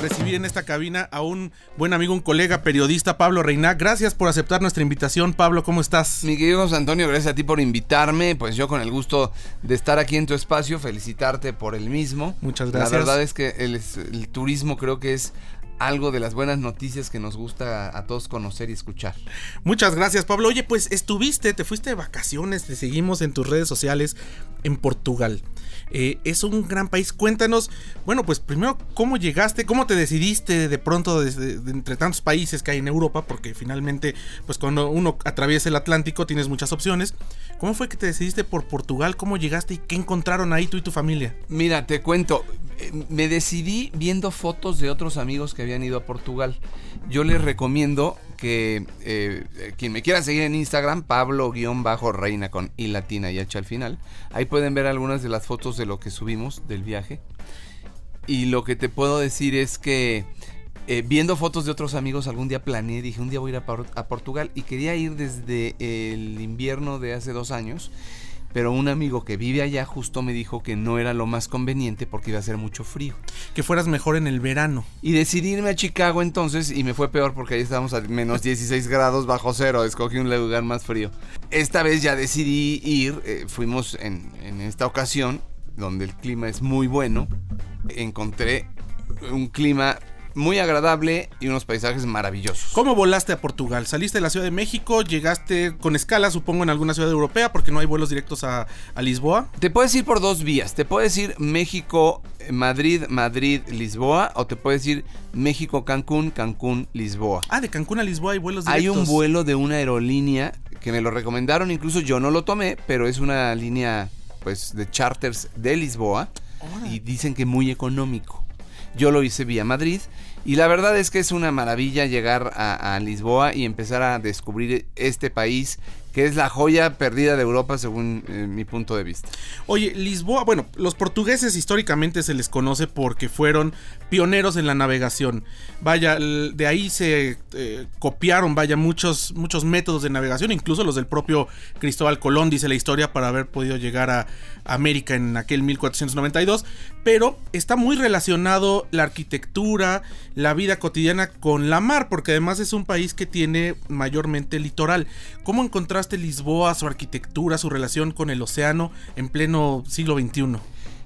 recibir en esta cabina a un buen amigo, un colega periodista, Pablo Reina. Gracias por aceptar nuestra invitación. Pablo, ¿cómo estás? Mi querido José Antonio, gracias a ti por invitarme. Pues yo con el gusto de estar aquí en tu espacio, felicitarte por el mismo. Muchas gracias. La verdad es que el, el turismo creo que es algo de las buenas noticias que nos gusta a, todos conocer y escuchar. Muchas gracias, Pablo. Oye, pues estuviste, te fuiste de vacaciones, te seguimos en tus redes sociales en Portugal. Eh, es un gran país. Cuéntanos, bueno, pues primero, ¿cómo llegaste? ¿Cómo te decidiste de pronto entre tantos países que hay en Europa? Porque finalmente, pues cuando uno atraviesa el Atlántico tienes muchas opciones. ¿Cómo fue que te decidiste por Portugal? ¿Cómo llegaste y qué encontraron ahí tú y tu familia? Mira, te cuento. Eh, me decidí viendo fotos de otros amigos que habían ido a Portugal. Yo les recomiendo que eh, quien me quiera seguir en Instagram, Pablo-reina con I latina y H al final, ahí pueden ver algunas de las fotos de lo que subimos del viaje. Y lo que te puedo decir es que eh, viendo fotos de otros amigos, algún día planeé, dije, un día voy a ir a, a Portugal y quería ir desde el invierno de hace dos años pero un amigo que vive allá justo me dijo que no era lo más conveniente porque iba a ser mucho frío. Que fueras mejor en el verano. Y decidí irme a Chicago entonces y me fue peor porque ahí estábamos a menos 16 grados bajo cero, escogí un lugar más frío. Esta vez ya decidí ir, eh, fuimos en, en esta ocasión donde el clima es muy bueno, encontré un clima muy agradable y unos paisajes maravillosos. ¿Cómo volaste a Portugal? ¿Saliste de la Ciudad de México? ¿Llegaste con escala, supongo, en alguna ciudad europea porque no hay vuelos directos a, Lisboa? Te puedes ir por dos vías. Te puedes ir México, Madrid, Madrid, Lisboa o te puedes ir México, Cancún, Cancún, Lisboa. Ah, de Cancún a Lisboa hay vuelos directos. Hay un vuelo de una aerolínea que me lo recomendaron, incluso yo no lo tomé, pero es una línea pues de charters de Lisboa y dicen que muy económico. Yo lo hice vía Madrid y la verdad es que es una maravilla llegar a, Lisboa y empezar a descubrir este país que es la joya perdida de Europa según eh, mi punto de vista. Oye, Lisboa, bueno, los portugueses históricamente se les conoce porque fueron pioneros en la navegación. Vaya, de ahí se eh, copiaron, vaya, muchos, muchos métodos de navegación, incluso los del propio Cristóbal Colón, dice la historia, para haber podido llegar a América en aquel 1492. Pero está muy relacionado la arquitectura, la vida cotidiana con la mar, porque además es un país que tiene mayormente litoral. ¿Cómo Lisboa, su arquitectura, su relación con el océano en pleno siglo XXI?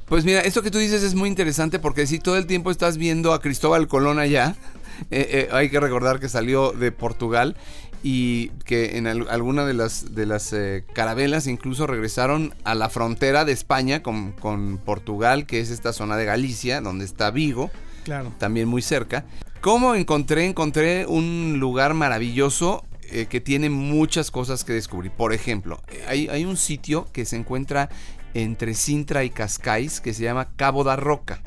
Pues mira, esto que tú dices es muy interesante porque si todo el tiempo estás viendo a Cristóbal Colón allá, eh, eh, hay que recordar que salió de Portugal y que en alguna de las, de las eh, carabelas incluso regresaron a la frontera de España con, con, Portugal, que es esta zona de Galicia, donde está Vigo, claro. también muy cerca. ¿Cómo encontré? Encontré un lugar maravilloso eh, que tiene muchas cosas que descubrir. Por ejemplo, hay, hay, un sitio que se encuentra entre Sintra y Cascais que se llama Cabo da Roca.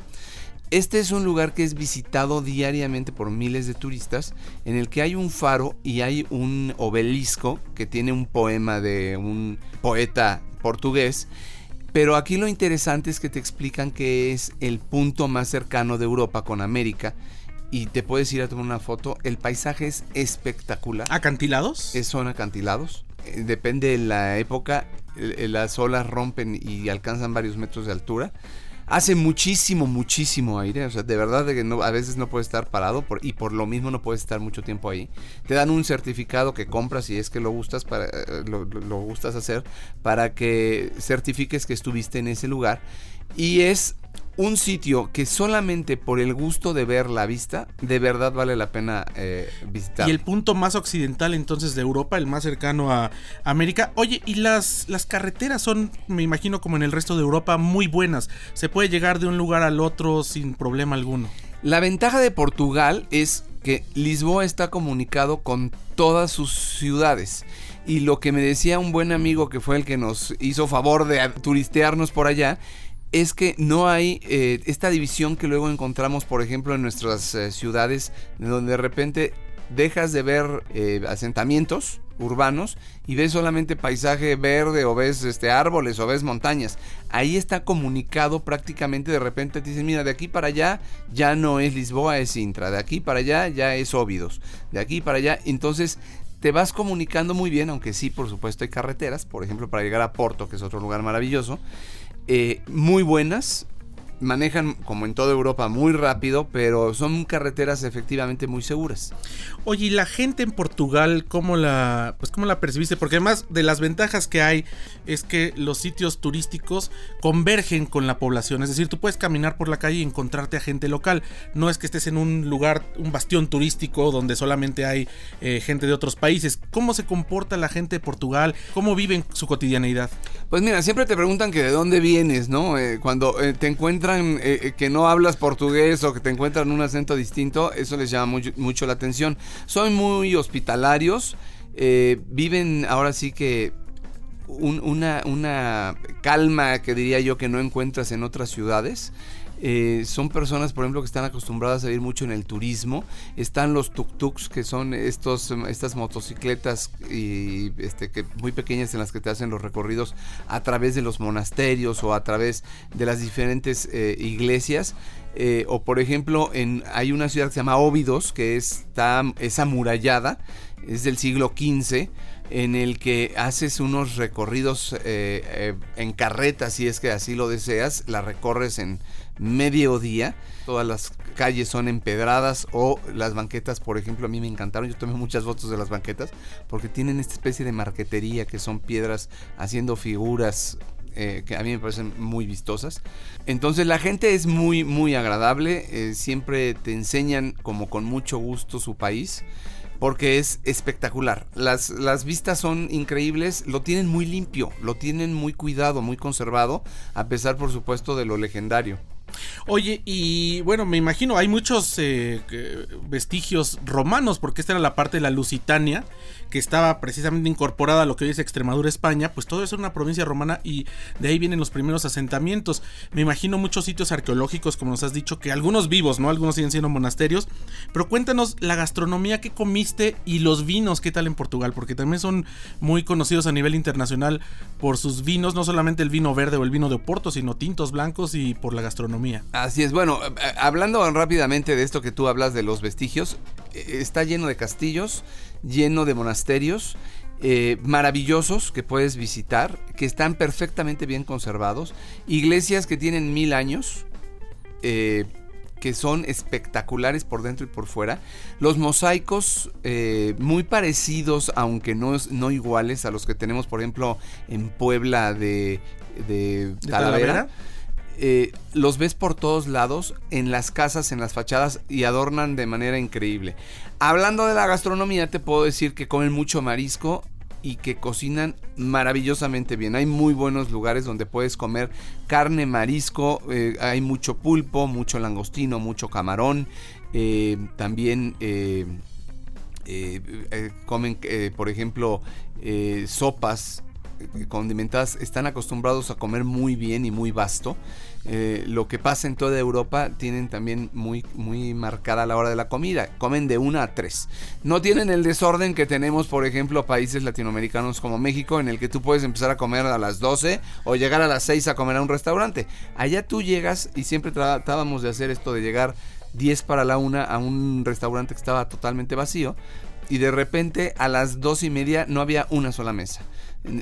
Este es un lugar que es visitado diariamente por miles de turistas, en el que hay un faro y hay un obelisco que tiene un poema de un poeta portugués. Pero aquí lo interesante es que te explican que es el punto más cercano de Europa con América y te puedes ir a tomar una foto. El paisaje es espectacular. ¿Acantilados? son acantilados. Eh, depende de la época. Las olas rompen y alcanzan varios metros de altura. Hace muchísimo, muchísimo aire. O sea, de verdad que no, a veces no puedes estar parado y por lo mismo no puedes estar mucho tiempo ahí. Te dan un certificado que compras si es que lo gustas, para, eh, lo gustas hacer para que certifiques que estuviste en ese lugar. Y es un sitio que solamente por el gusto de ver la vista, de verdad vale la pena eh, visitar. Y el punto más occidental entonces de Europa, el más cercano a América. Oye, y las, las carreteras son, me imagino como en el resto de Europa, muy buenas. Se puede llegar de un lugar al otro sin problema alguno. La ventaja de Portugal es que Lisboa está comunicado con todas sus ciudades. Y lo que me decía un buen amigo que fue el que nos hizo favor de turistearnos por allá, es que no hay eh, esta división que luego encontramos, por ejemplo, en nuestras eh, ciudades, donde de repente dejas de ver eh, asentamientos urbanos y ves solamente paisaje verde o ves este, árboles o ves montañas. Ahí está comunicado prácticamente de repente te dicen, mira, de aquí para allá ya no es Lisboa, es Sintra, de aquí para allá ya es Óbidos, de aquí para allá, entonces te vas comunicando muy bien, aunque sí, por supuesto, hay carreteras, por ejemplo, para llegar a Porto, que es otro lugar maravilloso, eh, muy buenas, manejan como en toda Europa muy rápido, pero son carreteras efectivamente muy seguras. Oye, ¿y la gente en Portugal cómo la pues cómo la percibiste? Porque además de las ventajas que hay es que los sitios turísticos convergen con la población, es decir, tú puedes caminar por la calle y encontrarte a gente local, no es que estés en un lugar, un bastión turístico donde solamente hay eh, gente de otros países. ¿Cómo se comporta la gente de Portugal? ¿Cómo viven su cotidianeidad? Pues mira, siempre te preguntan que de dónde vienes, ¿no? Eh, cuando eh, te encuentran eh, que no hablas portugués o que te encuentran un acento distinto, eso les llama mucho, la atención. Son muy hospitalarios, viven ahora sí que una, una calma que diría yo que no encuentras en otras ciudades. Eh, son personas, por ejemplo, que están acostumbradas a ir mucho en el turismo. Están los tuk-tuks, que son estos, estas motocicletas este, que muy pequeñas en las que te hacen los recorridos a través de los monasterios o a través de las diferentes eh, iglesias. Eh, o por ejemplo, en, hay una ciudad que se llama Óbidos, que está, es amurallada, es del siglo XV en el que haces unos recorridos en carreta, si es que así lo deseas, la recorres en mediodía. Todas las calles son empedradas o las banquetas, por ejemplo, a mí me encantaron. Yo tomé muchas fotos de las banquetas porque tienen esta especie de marquetería que son piedras haciendo figuras eh, que a mí me parecen muy vistosas. Entonces la gente es muy, muy agradable. Eh, siempre te enseñan como con mucho gusto su país. Porque es espectacular. Las, las vistas son increíbles. Lo tienen muy limpio. Lo tienen muy cuidado, muy conservado. A pesar, por supuesto, de lo legendario. Oye, y bueno, me imagino, hay muchos eh, vestigios romanos, porque esta era la parte de la Lusitania, que estaba precisamente incorporada a lo que hoy es Extremadura, España, pues todo eso era una provincia romana y de ahí vienen los primeros asentamientos. Me imagino muchos sitios arqueológicos, como nos has dicho, que algunos vivos, ¿no? Algunos siguen siendo monasterios. Pero cuéntanos la gastronomía que comiste y los vinos, ¿qué tal en Portugal? Porque también son muy conocidos a nivel internacional por sus vinos, no solamente el vino verde o el vino de Oporto, sino tintos blancos y por la gastronomía. Así es, bueno, eh, eh, hablando rápidamente de esto que tú hablas de los vestigios, eh, está lleno de castillos, lleno de monasterios eh, maravillosos que puedes visitar, que están perfectamente bien conservados, iglesias que tienen mil años, eh, que son espectaculares por dentro y por fuera, los mosaicos eh, muy parecidos, aunque no, no iguales a los que tenemos, por ejemplo, en Puebla de, de, Talavera eh, los ves por todos lados, en las casas, en las fachadas y adornan de manera increíble. Hablando de la gastronomía, te puedo decir que comen mucho marisco y que cocinan maravillosamente bien. Hay muy buenos lugares donde puedes comer carne, marisco, eh, hay mucho pulpo, mucho langostino, mucho camarón, eh, también... comen, por ejemplo, sopas condimentadas están acostumbrados a comer muy bien y muy vasto. Eh, lo que pasa en toda Europa tienen también muy, muy marcada la hora de la comida. Comen de una a tres. No tienen el desorden que tenemos, por ejemplo, países latinoamericanos como México, en el que tú puedes empezar a comer a las 12 o llegar a las 6 a comer a un restaurante. Allá tú llegas y siempre tratábamos de hacer esto de llegar 10 para la una a un restaurante que estaba totalmente vacío y de repente a las dos y media no había una sola mesa.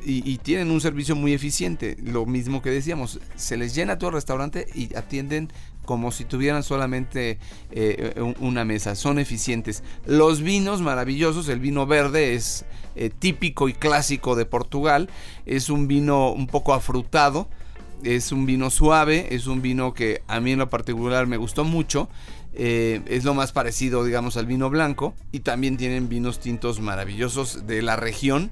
Y, tienen un servicio muy eficiente. Lo mismo que decíamos, se les llena todo el restaurante y atienden como si tuvieran solamente eh, una mesa. Son eficientes. Los vinos maravillosos, el vino verde es eh, típico y clásico de Portugal. Es un vino un poco afrutado. Es un vino suave, es un vino que a mí en lo particular me gustó mucho. Eh, es lo más parecido, digamos, al vino blanco. Y también tienen vinos tintos maravillosos de la región.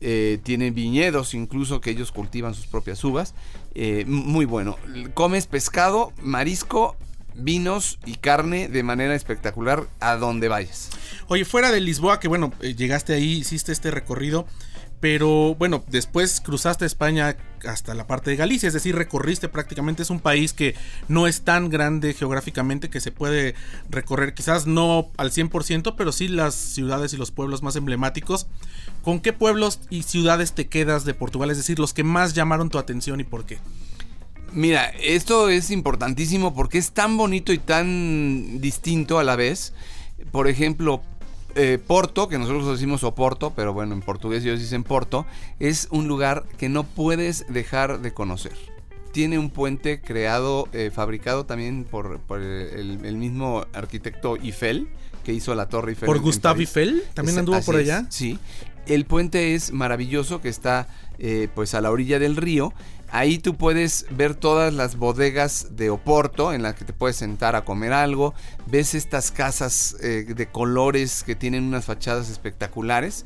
Eh, tienen viñedos incluso que ellos cultivan sus propias uvas. Eh, muy bueno. Comes pescado, marisco, vinos y carne de manera espectacular a donde vayas. Oye, fuera de Lisboa, que bueno, llegaste ahí, hiciste este recorrido. Pero bueno, después cruzaste España hasta la parte de Galicia, es decir, recorriste prácticamente, es un país que no es tan grande geográficamente que se puede recorrer, quizás no al 100%, pero sí las ciudades y los pueblos más emblemáticos. ¿Con qué pueblos y ciudades te quedas de Portugal? Es decir, los que más llamaron tu atención y por qué. Mira, esto es importantísimo porque es tan bonito y tan distinto a la vez. Por ejemplo, eh, Porto, que nosotros decimos Oporto, pero bueno, en portugués ellos dicen Porto, es un lugar que no puedes dejar de conocer. tiene un puente creado, eh, fabricado también por, por el, el mismo arquitecto Eiffel, que hizo la Torre Eiffel. ¿Por Gustave. Eiffel? ¿También Es- anduvo por es, allá? Sí. El puente es maravilloso que está eh, pues a la orilla del río. Ahí tú puedes ver todas las bodegas de Oporto en las que te puedes sentar a comer algo. Ves estas casas eh, de colores que tienen unas fachadas espectaculares.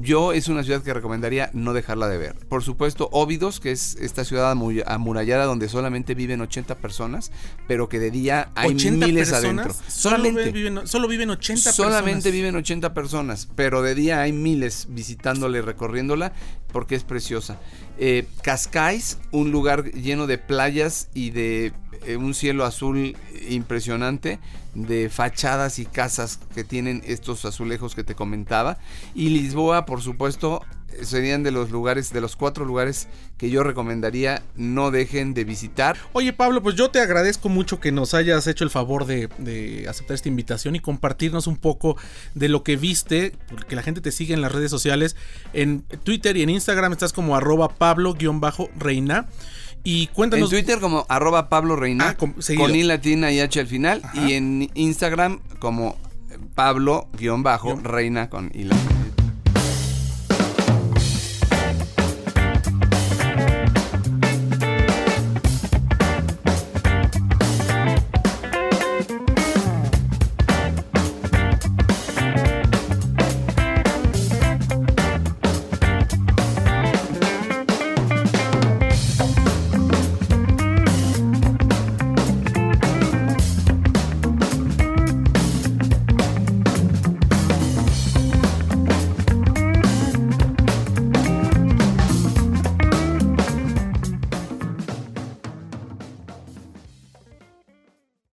Yo es una ciudad que recomendaría no dejarla de ver. Por supuesto, Óbidos, que es esta ciudad amu- amurallada donde solamente viven 80 personas, pero que de día hay 80 miles personas. adentro. Solo Solamente. viven, solo viven 80 Solamente personas. viven 80 personas, pero de día hay miles visitándola y recorriéndola porque es preciosa. Eh, Cascais, un lugar lleno de playas y de un cielo azul impresionante, de fachadas y casas que tienen estos azulejos que te comentaba. Y Lisboa, por supuesto, eh, serían de los lugares, de los cuatro lugares que yo recomendaría no dejen de visitar. Oye Pablo, pues yo te agradezco mucho que nos hayas hecho el favor de, aceptar esta invitación y compartirnos un poco de lo que viste, que la gente te sigue en las redes sociales, en Twitter y en Instagram estás como arroba Pablo-Reina. Y cuéntanos... En Twitter como arroba Pablo Reina, Ah, con- con I latina y H al final. Ajá. Y en Instagram como Pablo-Reina con I latina.